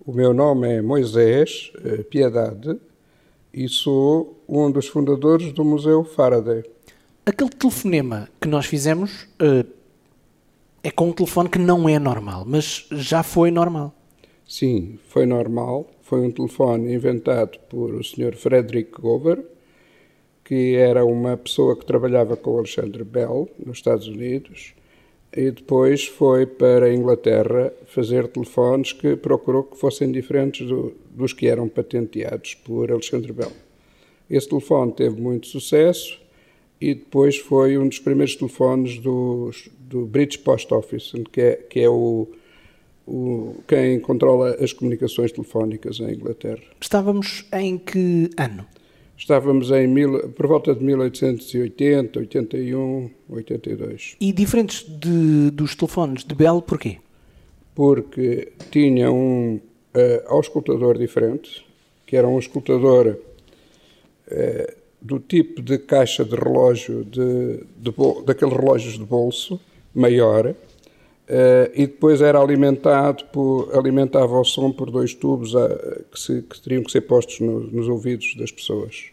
O meu nome é Moisés eh, Piedade e sou um dos fundadores do Museu Faraday. Aquele telefonema que nós fizemos uh, é com um telefone que não é normal, mas já foi normal. Sim, foi normal. Foi um telefone inventado por o Sr. Frederick Gover, que era uma pessoa que trabalhava com o Alexandre Bell nos Estados Unidos e depois foi para a Inglaterra fazer telefones que procurou que fossem diferentes do, dos que eram patenteados por Alexandre Bell. Esse telefone teve muito sucesso e depois foi um dos primeiros telefones do, do British Post Office, que é, que é o, o, quem controla as comunicações telefónicas em Inglaterra. Estávamos em que ano? Estávamos em mil, por volta de 1880, 81, 82. E diferentes de, dos telefones de Bell, porquê? Porque tinha um uh, auscultador diferente, que era um auscultador uh, do tipo de caixa de relógio, de, de daqueles relógios de bolso, maior, e depois era alimentado por, alimentava o som por dois tubos a, que, se, que, teriam que ser postos no, nos ouvidos das pessoas.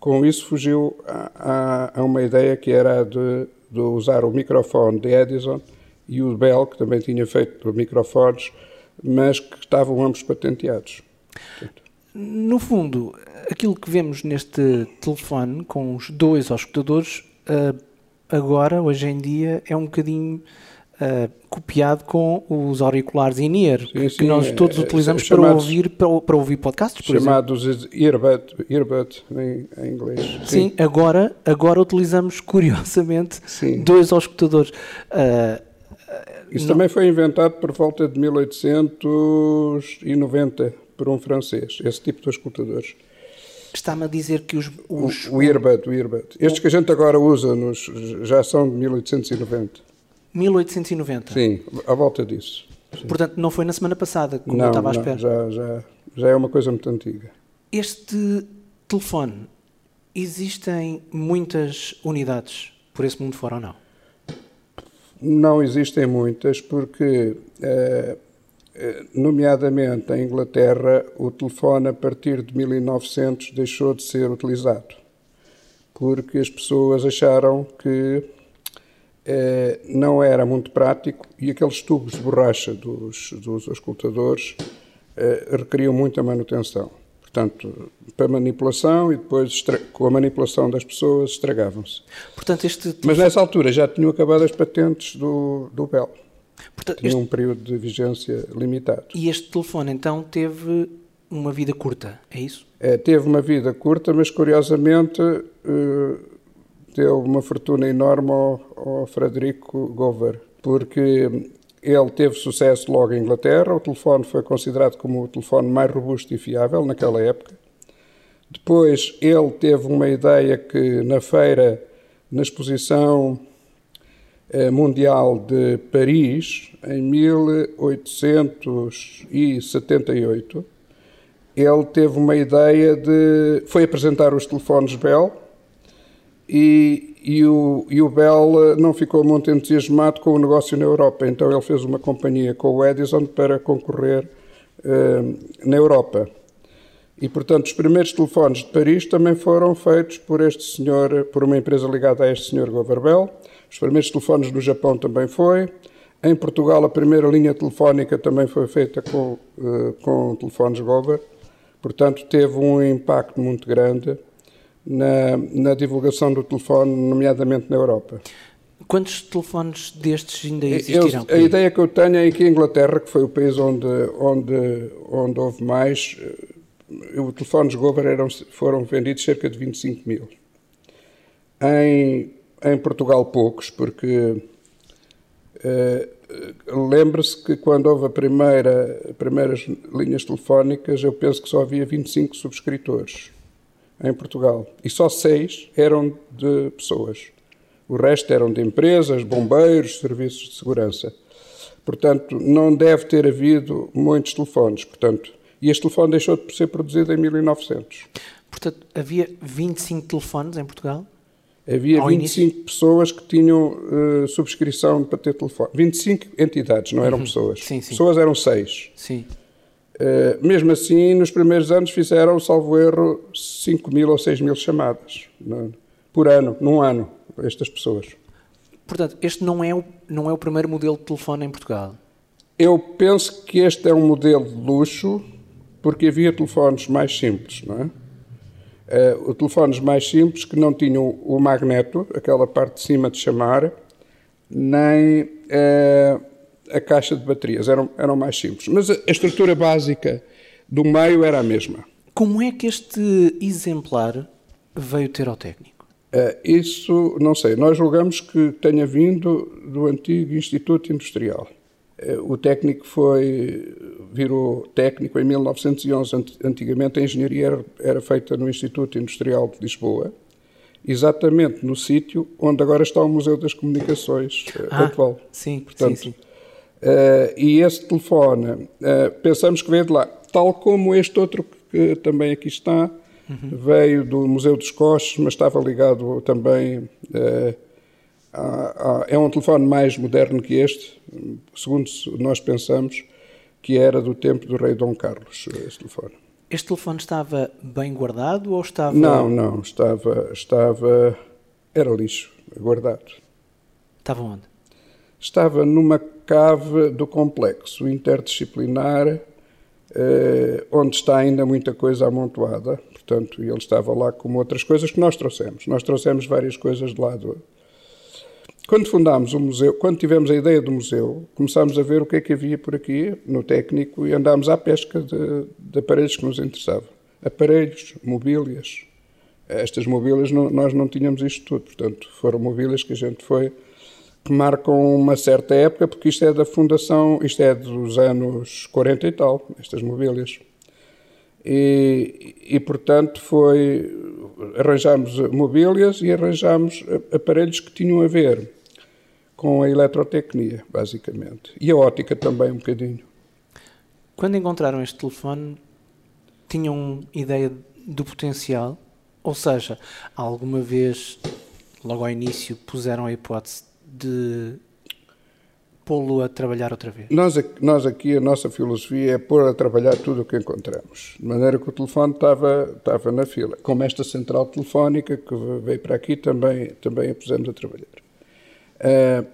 Com isso fugiu a, a, a uma ideia que era de, de, usar o microfone de Edison e o Bell, que também tinha feito microfones, mas que estavam ambos patenteados. No fundo, aquilo que vemos neste telefone com os dois auscultadores, uh, agora, hoje em dia, é um bocadinho uh, copiado com os auriculares in-ear, que sim, nós todos é, utilizamos é, para, ouvir, para, para, ouvir podcasts, por chamados exemplo. earbud, earbud em, em inglês. Sim. sim, agora, agora utilizamos, curiosamente, sim. dois auscultadores. Uh, Isso não... também foi inventado por volta de 1890 por um francês, esse tipo de auscultadores. Está-me a dizer que os... os... O, o earbud, o earbud. Estes que a gente agora usa nos, já são de 1890. 1890? Sim, à volta disso. Sim. Portanto, não foi na semana passada, como não, eu estava à espera. Já, já, já é uma coisa muito antiga. Este telefone, existem muitas unidades por esse mundo fora ou não? Não existem muitas, porque, eh, eh, nomeadamente em Inglaterra, o telefone a partir de 1900 deixou de ser utilizado, porque as pessoas acharam que eh, não era muito prático e aqueles tubos de borracha dos, dos auscultadores eh, requeriam muita manutenção. Portanto, para manipulação e depois com a manipulação das pessoas estragavam-se. Portanto, este Mas nessa altura já tinham acabado as patentes do, do Bell. Portanto, Tinha este... um período de vigência limitado. E este telefone então teve uma vida curta, é isso? É, teve uma vida curta, mas curiosamente uh, deu uma fortuna enorme ao, ao Frederico Gover, porque ele teve sucesso logo em Inglaterra, o telefone foi considerado como o telefone mais robusto e fiável naquela época. Depois ele teve uma ideia que na feira, na exposição eh, mundial de Paris, em 1878, ele teve uma ideia de. foi apresentar os telefones Bell e, e, o, e o Bell não ficou muito entusiasmado com o negócio na Europa, então ele fez uma companhia com o Edison para concorrer uh, na Europa. E, portanto, os primeiros telefones de Paris também foram feitos por este senhor, por uma empresa ligada a este senhor Bell. Os primeiros telefones no Japão também foi. Em Portugal, a primeira linha telefónica também foi feita com, com telefones Gover. Portanto, teve um impacto muito grande na, na divulgação do telefone, nomeadamente na Europa. Quantos telefones destes ainda existirão? Eu, a ideia que eu tenho é que a Inglaterra, que foi o país onde, onde, onde houve mais, eh, os telefones Gover eram, foram vendidos cerca de 25 mil. Em, em Portugal, poucos, porque uh, lembre-se que quando houve a primeira, primeiras linhas telefónicas, eu penso que só havia 25 subscritores em Portugal. E só seis eram de pessoas. O resto eram de empresas, bombeiros, serviços de segurança. Portanto, não deve ter havido muitos telefones. Portanto, e este telefone deixou de ser produzido em 1900. Portanto, havia 25 telefones em Portugal? Havia Ao 25 início? pessoas que tinham uh, subscrição para ter telefone. 25 entidades, não eram uhum. pessoas. Sim, sim. Pessoas eram seis. Sim. Uh, mesmo assim, nos primeiros anos fizeram, salvo erro, 5 mil ou 6 mil chamadas no, por ano, num ano, estas pessoas. Portanto, este não é, o, não é o primeiro modelo de telefone em Portugal? Eu penso que este é um modelo de luxo, porque havia telefones mais simples, não é? Uh, telefones mais simples que não tinham o magneto, aquela parte de cima de chamar, nem uh, a caixa de baterias, eram, eram mais simples. Mas a, a estrutura básica do meio era a mesma. Como é que este exemplar veio ter ao técnico? Uh, isso não sei. Nós julgamos que tenha vindo do antigo Instituto Industrial. O técnico foi, virou técnico em 1911. Antigamente a engenharia era, era feita no Instituto Industrial de Lisboa, exatamente no sítio onde agora está o Museu das Comunicações eh, ah, atual. Sim, Portanto, sim, sim. Uh, e esse telefone, uh, pensamos que veio de lá, tal como este outro que também aqui está, uhum. veio do Museu dos Coches, mas estava ligado também uh, é um telefone mais moderno que este, segundo nós pensamos que era do tempo do rei Dom Carlos, este telefone. Este telefone estava bem guardado ou estava... Não, não, estava, estava, era lixo, guardado. Estava onde? Estava numa cave do complexo interdisciplinar, eh, onde está ainda muita coisa amontoada. Portanto, ele estava lá como outras coisas que nós trouxemos. Nós trouxemos várias coisas de lá do, quando fundámos o museu, quando tivemos a ideia do museu, começámos a ver o que é que havia por aqui no técnico e andámos à pesca de, de aparelhos que nos interessavam. Aparelhos, mobílias. Estas mobílias não, nós não tínhamos isto tudo, portanto, foram mobílias que a gente foi que marcam uma certa época, porque isto é da fundação, isto é dos anos 40 e tal, estas mobílias. E, e portanto, foi arranjámos mobílias e arranjámos aparelhos que tinham a ver com a eletrotecnia, basicamente. E a ótica também, um bocadinho. Quando encontraram este telefone, tinham ideia do potencial? Ou seja, alguma vez, logo ao início, puseram a hipótese de pô-lo a trabalhar outra vez? Nós, nós aqui, a nossa filosofia é pôr a trabalhar tudo o que encontramos. De maneira que o telefone estava, estava na fila. Como esta central telefónica que veio para aqui, também, também a pusemos a trabalhar. Uh,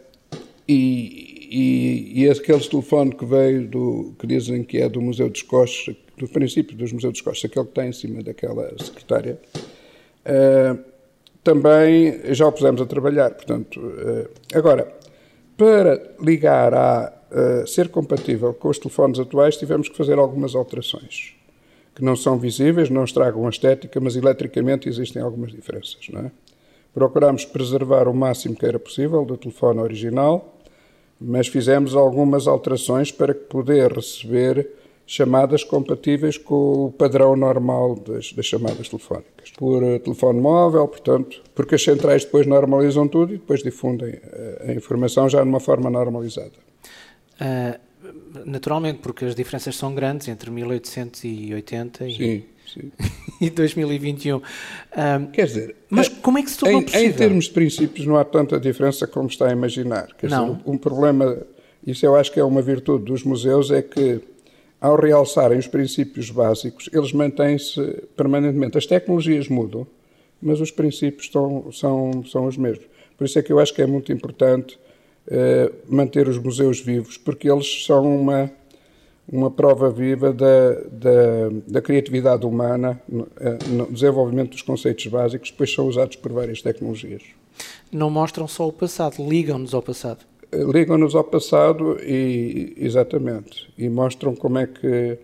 e, e, e aqueles telefone que veio do que dizem que é do Museu dos Coches, do princípio dos Museus dos Coches, aquele que está em cima daquela secretária, uh, também já o pusemos a trabalhar. Portanto, uh, agora, para ligar a uh, ser compatível com os telefones atuais, tivemos que fazer algumas alterações que não são visíveis, não estragam a estética, mas eletricamente existem algumas diferenças. Não é? Procurámos preservar o máximo que era possível do telefone original, mas fizemos algumas alterações para poder receber chamadas compatíveis com o padrão normal das, das, chamadas telefónicas. Por uh, telefone móvel, portanto, porque as centrais depois normalizam tudo e depois difundem uh, a informação já numa forma normalizada. Uh, naturalmente, porque as diferenças são grandes entre 1880 e... Sim sim. e 2021. Um, Quer dizer, mas como é que se tornou em, possível? Em termos de princípios não há tanta diferença como está a imaginar. Quer não. Dizer, um problema, isso eu acho que é uma virtude dos museus, é que ao realçarem os princípios básicos, eles mantêm-se permanentemente. As tecnologias mudam, mas os princípios estão, são, são os mesmos. Por isso é que eu acho que é muito importante uh, manter os museus vivos, porque eles são uma uma prova viva da, da, da criatividade humana no, eh, no, desenvolvimento dos conceitos básicos, depois são usados por várias tecnologias. Não mostram só o passado, ligam-nos ao passado. Ligam-nos ao passado e exatamente e mostram como é que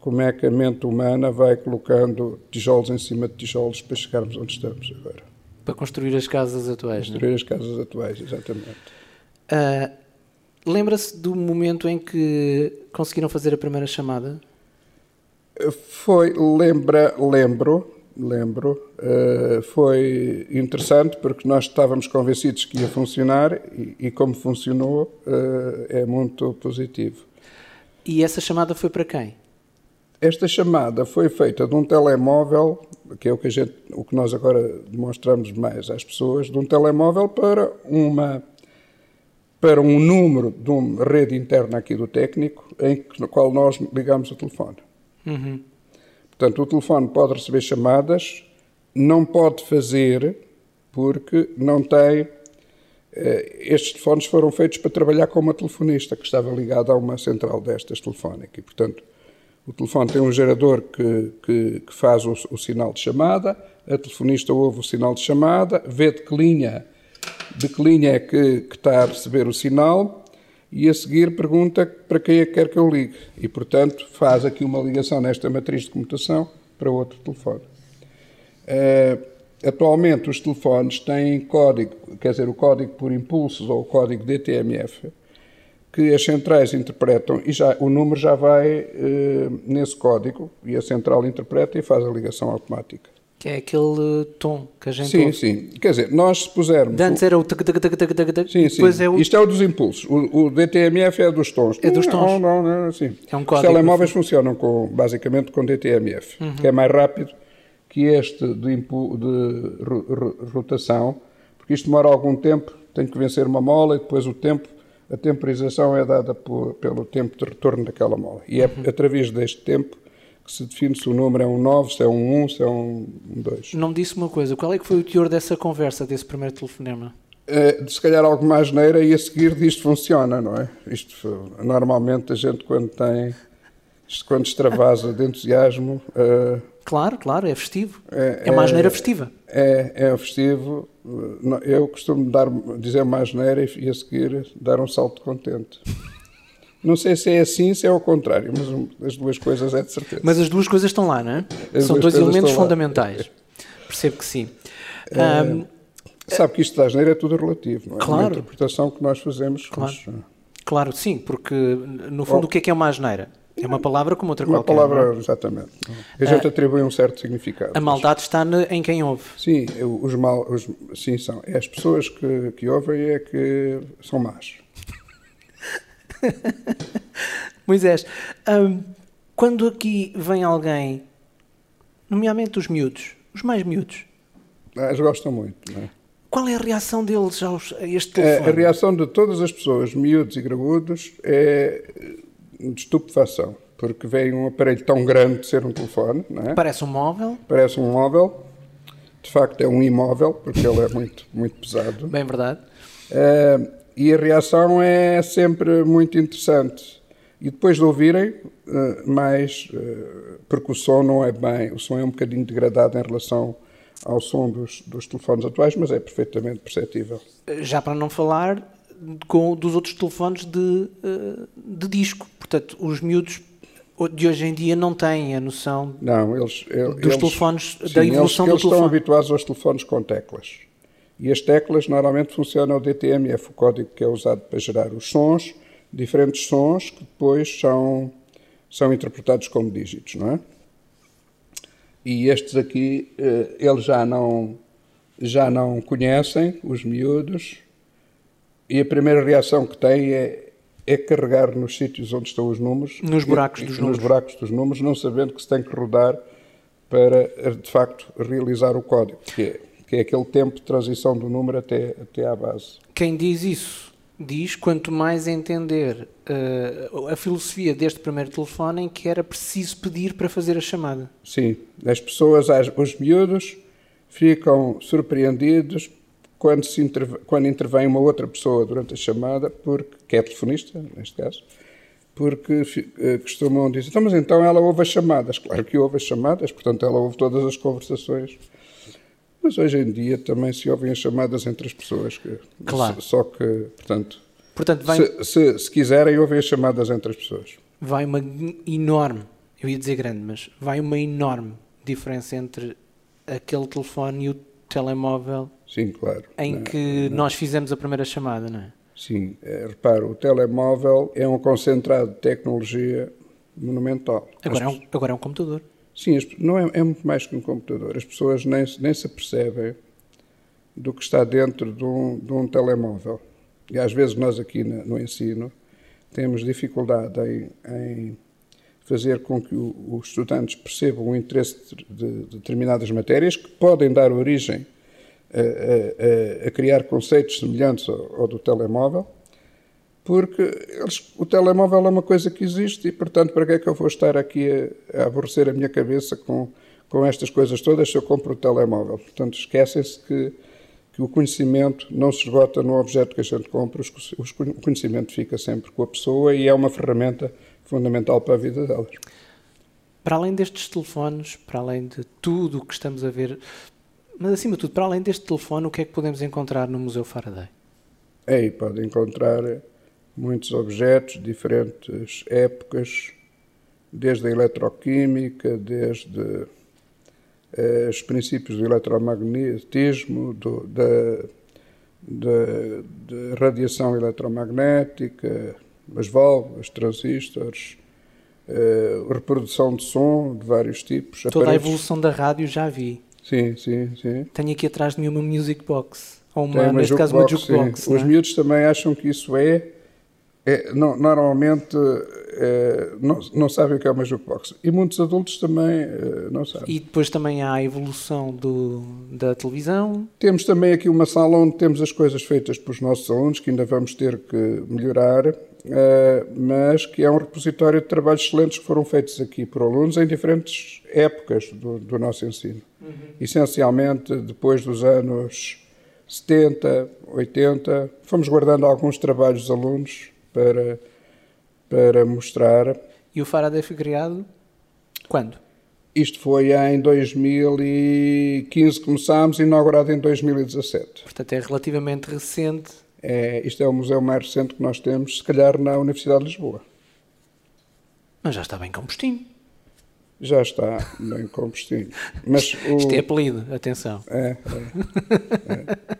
como é que a mente humana vai colocando tijolos em cima de tijolos para chegarmos onde estamos agora. Para construir as casas atuais. Construir não? as casas atuais, exatamente. Uh, Lembra-se do momento em que conseguiram fazer a primeira chamada? Foi, lembra, lembro, lembro. Uh, foi interessante porque nós estávamos convencidos que ia funcionar e, como funcionou uh, é muito positivo. E essa chamada foi para quem? Esta chamada foi feita de um telemóvel, que é o que, a gente, o que nós agora demonstramos mais às pessoas, de um telemóvel para uma para um número de uma rede interna aqui do técnico, em no qual nós ligamos o telefone. Uhum. Portanto, o telefone pode receber chamadas, não pode fazer, porque não tem. Eh, estes telefones foram feitos para trabalhar com uma telefonista que estava ligada a uma central destas telefónica. E, portanto, o telefone tem um gerador que, que, que faz o, o, sinal de chamada, a telefonista ouve o sinal de chamada, vê de que linha, de que linha é que, que está a receber o sinal e a seguir pergunta para quem é que quer que eu ligue. E, portanto, faz aqui uma ligação nesta matriz de comutação para outro telefone. Uh, atualmente, os telefones têm código, quer dizer, o código por impulsos ou o código DTMF, que as centrais interpretam e já, o número já vai uh, nesse código e a central interpreta e faz a ligação automática. Que é aquele tom que a gente Sim, ouve. sim. Quer dizer, nós se pusermos... De antes era o tac, tac, tac, tac, tac, tac, sim, sim. É o... Isto é o dos impulsos. O, o, DTMF é dos tons. É dos tons. Não, não, não, sim. É um código. Os telemóveis funcionam com, basicamente com DTMF, uhum. que é mais rápido que este de, de rotação, porque isto demora algum tempo, tem que vencer uma mola e depois o tempo, a temporização é dada por, pelo tempo de retorno daquela mola. E é uhum. através deste tempo que se define se o número é um 9, se é um 1, se é um 2. Não me disse uma coisa, qual é que foi o teor dessa conversa, desse primeiro telefonema? É, se calhar algo mais neira e a seguir disto funciona, não é? Isto, normalmente a gente quando tem, quando extravasa de entusiasmo... Uh, claro, claro, é festivo. É, é uma asneira é, festiva. É, é festivo. Eu costumo dar, dizer uma asneira e, e a seguir dar um salto contente. Não sei se é assim, se é ao contrário, mas as duas coisas é de certeza. Mas as duas coisas estão lá, não é? As São dois elementos fundamentais. Percebo que sim. É, um, sabe que isto da asneira é tudo relativo, não é? Claro. É uma interpretação que nós fazemos. Claro, mas, claro sim, porque no fundo Bom, o que é que é uma asneira? É uma palavra como outra uma qualquer. Uma palavra, exatamente. A gente uh, atribui um certo significado. A maldade está em quem ouve. Sim, os mal, os, sim são. É as pessoas que, que ouvem é que são más. Moisés, um, quando aqui vem alguém, nomeadamente os miúdos, os mais miúdos, ah, eles gostam muito, não é? Qual é a reação deles aos, a este telefone? É, a reação de todas as pessoas, miúdos e graúdos, é de estupefação, porque vem um aparelho tão grande de ser um telefone, não é? Parece um móvel. Parece um móvel. De facto, é um imóvel, porque ele é muito, muito pesado. Bem verdade. É, e a reação é sempre muito interessante. E depois de ouvirem, eh, mais, eh, porque o som não é bem, o som é um bocadinho degradado em relação ao som dos, dos telefones atuais, mas é perfeitamente perceptível. Já para não falar com, dos outros telefones de, eh, de disco. Portanto, os miúdos de hoje em dia não têm a noção não, eles, eles, dos telefones, sim, da evolução eles, do telefone. Eles estão habituados aos telefones com teclas. E as teclas normalmente funcionam o DTMF, o código que é usado para gerar os sons, diferentes sons que depois são, são interpretados como dígitos, não é? E estes aqui, eh, eles já não, já não conhecem, os miúdos, e a primeira reação que têm é, é carregar nos sítios onde estão os números. Nos buracos e, dos nos números. buracos dos números, não sabendo que se tem que rodar para, de facto, realizar o código, que é que é aquele tempo de transição do número até, até à base. Quem diz isso diz quanto mais entender uh, a filosofia deste primeiro telefone em que era preciso pedir para fazer a chamada. Sim, as pessoas, os miúdos, ficam surpreendidos quando, se quando intervém uma outra pessoa durante a chamada, porque, que é telefonista, neste caso, porque uh, costumam dizer, então, mas então ela ouve as chamadas. Claro que ouve as chamadas, portanto ela ouve todas as conversações mas hoje em dia também se ouvem as chamadas entre as pessoas. Que, claro. Só que, portanto, portanto vai, se, se, se, quiserem, ouvem as chamadas entre as pessoas. Vai uma enorme, eu ia dizer grande, mas vai uma enorme diferença entre aquele telefone e o telemóvel. Sim, claro. Em não, que não. nós fizemos a primeira chamada, não é? Sim, é, repara, o telemóvel é um concentrado de tecnologia monumental. Agora, é um, agora é um computador. Sim, não é, é, muito mais que um computador. As pessoas nem, nem se apercebem do que está dentro de um, de um telemóvel. E às vezes nós aqui no, no ensino temos dificuldade em, em fazer com que o, os estudantes percebam o interesse de, de, de, determinadas matérias que podem dar origem a, a, a criar conceitos semelhantes ao, ao, do telemóvel, porque eles, o telemóvel é uma coisa que existe e, portanto, para que é que eu vou estar aqui a, a aborrecer a minha cabeça com, com estas coisas todas se eu compro o telemóvel? Portanto, esquecem-se que, que o conhecimento não se esgota no objeto que a gente compra, o conhecimento fica sempre com a pessoa e é uma ferramenta fundamental para a vida delas. Para além destes telefones, para além de tudo o que estamos a ver, mas acima de tudo, para além deste telefone, o que é que podemos encontrar no Museu Faraday? Aí pode encontrar muitos objetos, diferentes épocas, desde a eletroquímica, desde eh, os princípios do eletromagnetismo, do, da, da, da, radiação eletromagnética, as válvulas, transistores, eh, reprodução de som de vários tipos. Toda aparelhos. a evolução da rádio já vi. Sim, sim, sim. Tenho aqui atrás de mim uma music box. Ou uma, Tem, neste caso, uma jukebox. Os é? miúdos também acham que isso é é, não, normalmente é, não, não, sabem o que é uma jukebox. E muitos adultos também é, não sabem. E depois também há a evolução do, da televisão. Temos também aqui uma sala onde temos as coisas feitas pelos nossos alunos, que ainda vamos ter que melhorar, é, mas que é um repositório de trabalhos excelentes que foram feitos aqui por alunos em diferentes épocas do, do nosso ensino. Uhum. Essencialmente depois dos anos 70, 80, fomos guardando alguns trabalhos dos alunos para, para mostrar. E o Faraday foi criado quando? Isto foi em 2015 começámos, inaugurado em 2017. Portanto, é relativamente recente. É, isto é o museu mais recente que nós temos, se calhar na Universidade de Lisboa. Mas já está bem compostinho. Já está bem compostinho. Mas o... Isto é apelido, atenção. É, é, é.